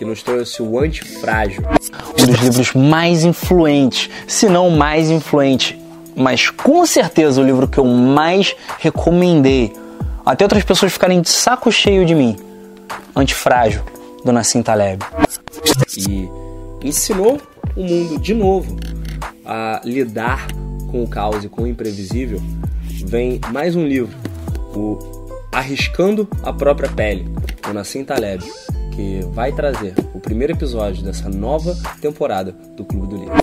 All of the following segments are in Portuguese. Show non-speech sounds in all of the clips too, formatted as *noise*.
que nos trouxe o Antifrágil. Um dos livros mais influentes, se não o mais influente, mas com certeza o livro que eu mais recomendei, até outras pessoas ficarem de saco cheio de mim. Antifrágil, do Nassim Taleb. E ensinou o mundo de novo a lidar com o caos e com o imprevisível. Vem mais um livro, o Arriscando a Própria Pele, do Nassim Taleb que vai trazer o primeiro episódio dessa nova temporada do Clube do Livro.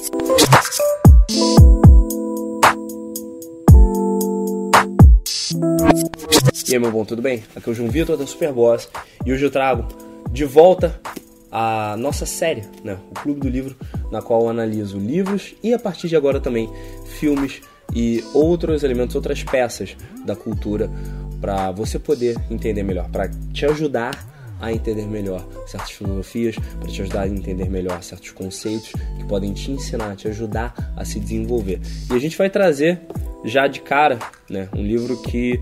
E aí, meu bom, tudo bem? Aqui é o João Vitor da Superboss e hoje eu trago de volta a nossa série, né? o Clube do Livro, na qual eu analiso livros e a partir de agora também filmes e outros elementos, outras peças da cultura para você poder entender melhor, para te ajudar a entender melhor certas filosofias, para te ajudar a entender melhor certos conceitos que podem te ensinar, te ajudar a se desenvolver. E a gente vai trazer já de cara né, um livro que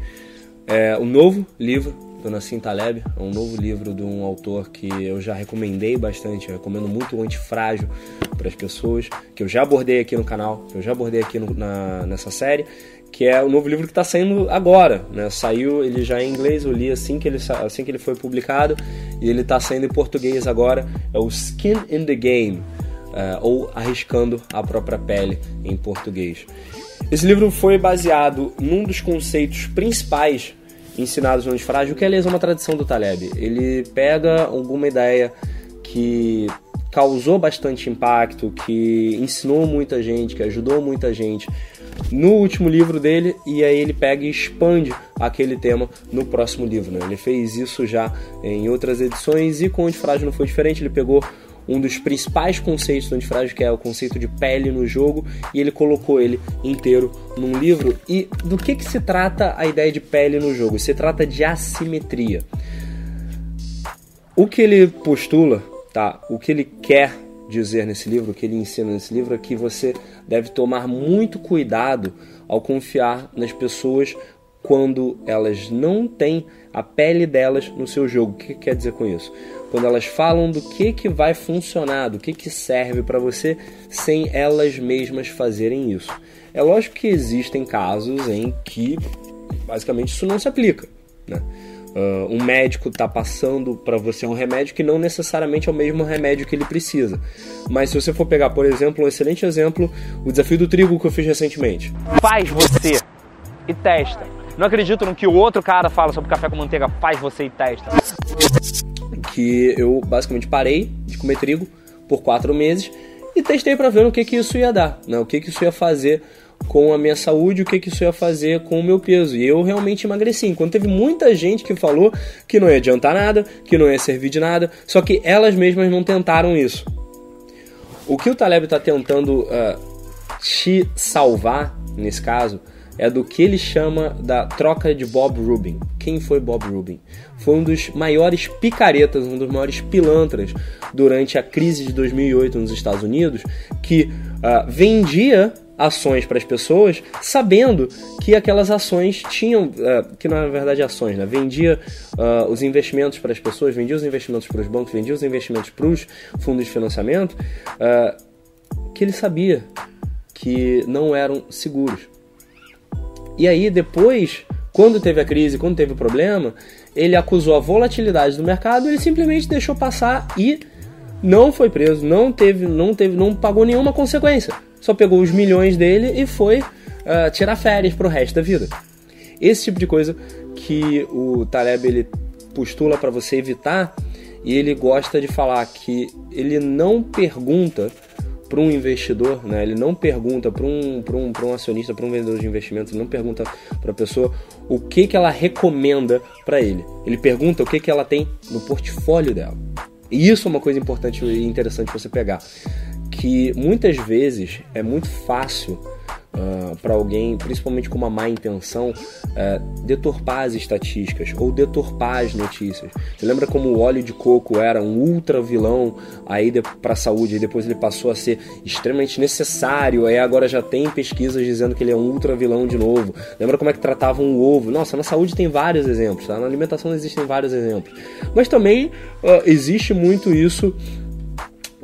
é um novo livro do Nassim Taleb, é um novo livro de um autor que eu já recomendei bastante, eu recomendo muito o Antifrágil para as pessoas, que eu já abordei aqui no canal, que eu já abordei aqui no, na, nessa série, que é o novo livro que está saindo agora, né? Saiu ele já em inglês, eu li assim que ele assim que ele foi publicado e ele está saindo em português agora. É o Skin in the Game uh, ou Arriscando a própria pele em português. Esse livro foi baseado num dos conceitos principais ensinados no Antifrágil, que aliás é uma tradição do Taleb. Ele pega alguma ideia que causou bastante impacto, que ensinou muita gente, que ajudou muita gente no último livro dele e aí ele pega e expande aquele tema no próximo livro. Né? Ele fez isso já em outras edições e com o Antifrágil não foi diferente. Ele pegou um dos principais conceitos do Antifrágil, que é o conceito de pele no jogo, e ele colocou ele inteiro num livro. E do que, que se trata a ideia de pele no jogo? Se trata de assimetria. O que ele postula, tá? O que ele quer dizer nesse livro, que ele ensina nesse livro é que você deve tomar muito cuidado ao confiar nas pessoas quando elas não têm a pele delas no seu jogo. O que quer dizer com isso? Quando elas falam do que, que vai funcionar, do que, que serve para você, sem elas mesmas fazerem isso. É lógico que existem casos em que basicamente isso não se aplica. Né? Uh, um médico está passando para você um remédio que não necessariamente é o mesmo remédio que ele precisa. Mas se você for pegar, por exemplo, um excelente exemplo, o desafio do trigo que eu fiz recentemente. Faz você e testa. Não acredito no que o outro cara fala sobre café com manteiga. Faz você e testa. Que eu basicamente parei de comer trigo por quatro meses e testei para ver o que, que isso ia dar, né? o que, que isso ia fazer com a minha saúde, o que, que isso ia fazer com o meu peso. E eu realmente emagreci. Enquanto teve muita gente que falou que não ia adiantar nada, que não ia servir de nada, só que elas mesmas não tentaram isso. O que o Taleb está tentando uh, te salvar, nesse caso, é do que ele chama da troca de Bob Rubin. Quem foi Bob Rubin? Foi um dos maiores picaretas, um dos maiores pilantras durante a crise de 2008 nos Estados Unidos, que uh, vendia ações para as pessoas, sabendo que aquelas ações tinham, uh, que na verdade ações, né? vendia uh, os investimentos para as pessoas, vendia os investimentos para os bancos, vendia os investimentos para os fundos de financiamento, uh, que ele sabia que não eram seguros. E aí depois, quando teve a crise, quando teve o problema, ele acusou a volatilidade do mercado, ele simplesmente deixou passar e não foi preso, não teve, não teve, não pagou nenhuma consequência só pegou os milhões dele e foi uh, tirar férias pro resto da vida. Esse tipo de coisa que o Taleb ele postula para você evitar e ele gosta de falar que ele não pergunta para um investidor, né? ele não pergunta para um, um, um acionista, para um vendedor de investimentos, ele não pergunta para a pessoa o que, que ela recomenda para ele. Ele pergunta o que, que ela tem no portfólio dela. E isso é uma coisa importante e interessante você pegar que muitas vezes é muito fácil uh, ah, para alguém, principalmente com uma má intenção, uh, deturpar as estatísticas ou deturpar as notícias. Você lembra como o óleo de coco era um ultra vilão aí para a saúde e depois ele passou a ser extremamente necessário, aí agora já tem pesquisas dizendo que ele é um ultra vilão de novo. Lembra como é que tratavam o ovo? Nossa, na saúde tem vários exemplos, tá? na alimentação existem vários exemplos. Mas também uh, existe muito isso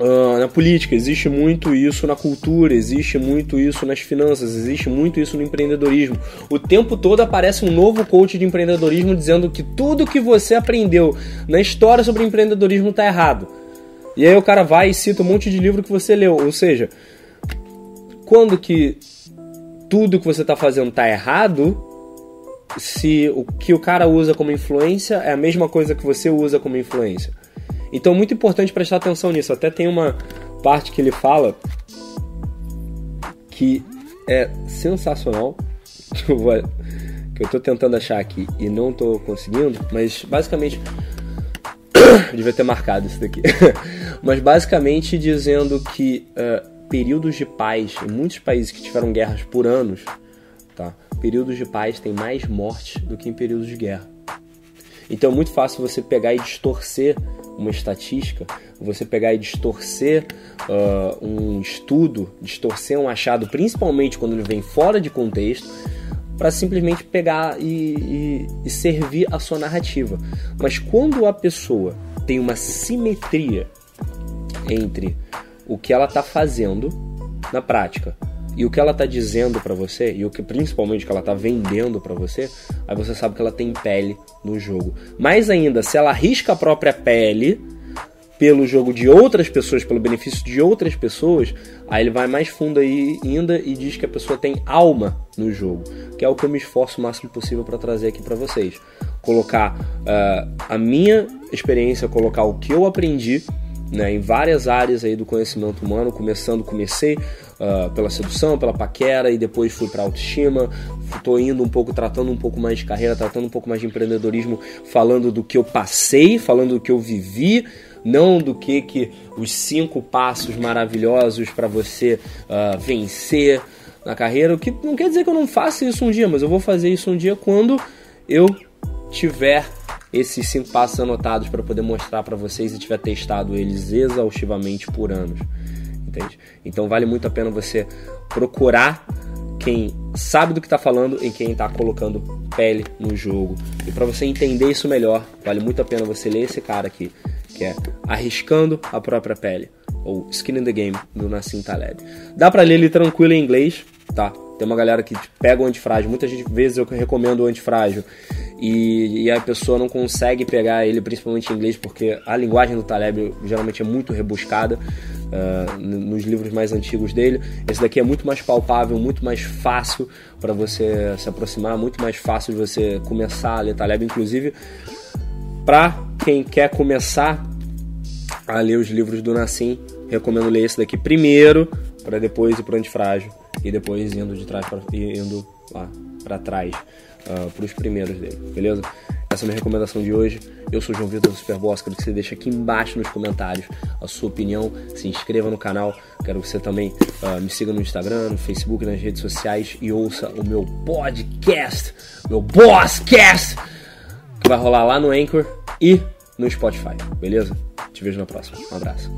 Uh, na política, existe muito isso na cultura, existe muito isso nas finanças, existe muito isso no empreendedorismo. O tempo todo aparece um novo coach de empreendedorismo dizendo que tudo que você aprendeu na história sobre empreendedorismo está errado. E aí o cara vai e cita um monte de livro que você leu. Ou seja, quando que tudo que você está fazendo está errado, se o que o cara usa como influência é a mesma coisa que você usa como influência. Então, muito importante prestar atenção nisso. Até tem uma parte que ele fala que é sensacional, *laughs* que eu, vou, que eu tô tentando achar aqui e não tô conseguindo, mas basicamente. *coughs* devia ter marcado isso daqui. *laughs* mas basicamente dizendo que uh, períodos de paz, em muitos países que tiveram guerras por anos, tá? períodos de paz têm mais mortes do que em períodos de guerra. Então é muito fácil você pegar e distorcer uma estatística, você pegar e distorcer uh, um estudo, distorcer um achado, principalmente quando ele vem fora de contexto, para simplesmente pegar e, e, e servir a sua narrativa. Mas quando a pessoa tem uma simetria entre o que ela está fazendo na prática e o que ela está dizendo para você e o que principalmente que ela está vendendo para você, aí você sabe que ela tem pele no jogo. Mais ainda, se ela arrisca a própria pele pelo jogo de outras pessoas, pelo benefício de outras pessoas, aí ele vai mais fundo aí ainda e diz que a pessoa tem alma no jogo, que é o que eu me esforço o máximo possível para trazer aqui para vocês. Colocar uh, a minha experiência, colocar o que eu aprendi né, em várias áreas aí do conhecimento humano, começando, comecei uh, pela sedução, pela paquera e depois fui para autoestima, estou indo um pouco, tratando um pouco mais de carreira, tratando um pouco mais de empreendedorismo, falando do que eu passei, falando do que eu vivi, não do que, que os cinco passos maravilhosos para você uh, vencer na carreira, o que não quer dizer que eu não faça isso um dia, mas eu vou fazer isso um dia quando eu tiver esses cinco passos anotados para poder mostrar para vocês e tiver testado eles exaustivamente por anos. Entende? Então vale muito a pena você procurar quem sabe do que está falando e quem está colocando pele no jogo. E para você entender isso melhor, vale muito a pena você ler esse cara aqui, que é Arriscando a Própria Pele, ou Skin in the Game, do Nassim Taleb. Dá para ler ele tranquilo em inglês, tá? Tem uma galera que pega o antifrágil, muitas vezes eu recomendo o antifrágil e, e, a pessoa não consegue pegar ele, principalmente em inglês, porque a linguagem do Taleb geralmente é muito rebuscada uh, nos livros mais antigos dele. Esse daqui é muito mais palpável, muito mais fácil para você se aproximar, muito mais fácil de você começar a ler Taleb, inclusive para quem quer começar a ler os livros do Nassim, recomendo ler esse daqui primeiro, para depois ir para o antifrágil e depois indo de trás para indo lá para trás uh, ah, para os primeiros dele, beleza? Essa é a minha recomendação de hoje. Eu sou o João Vitor do Superboss. Quero que você deixe aqui embaixo nos comentários a sua opinião. Se inscreva no canal. Quero que você também uh, me siga no Instagram, no Facebook, nas redes sociais e ouça o meu podcast, meu Bosscast, que vai rolar lá no Anchor e no Spotify. Beleza? Te vejo na próxima. Um abraço.